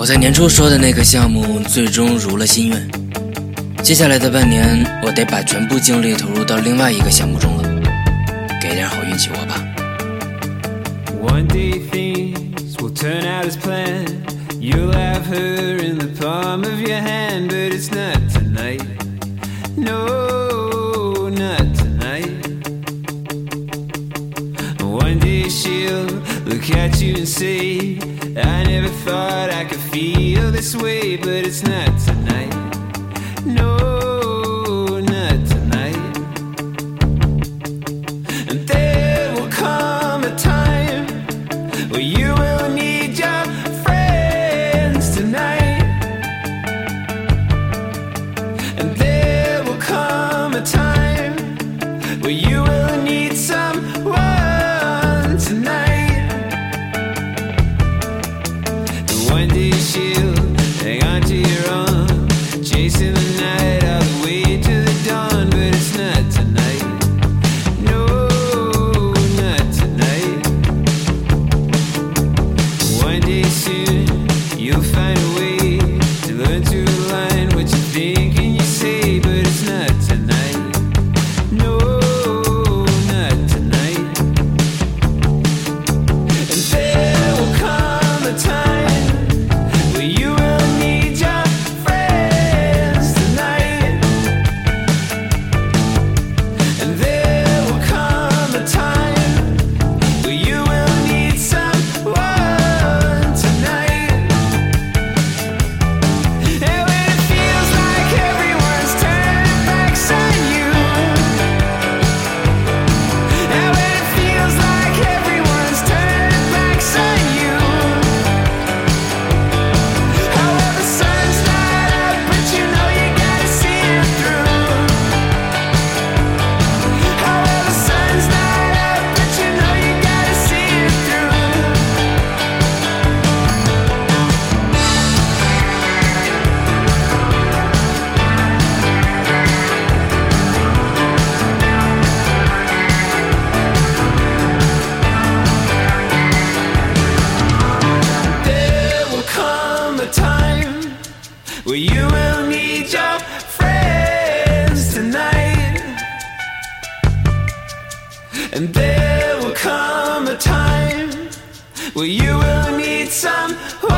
我在年初说的那个项目最终如了心愿。接下来的半年，我得把全部精力投入到另外一个项目中了。给点好运气我吧。One day things will turn out as planned. You'll have her in the palm of your hand, but it's not tonight. No, not tonight. One day she'll look at you and say, I never thought I could feel this way, but it's not tonight. No, not tonight. And there will come a time where you will need your friends tonight. And there will come a time where you And one where you will need your friends tonight. And there will come a time where you will need someone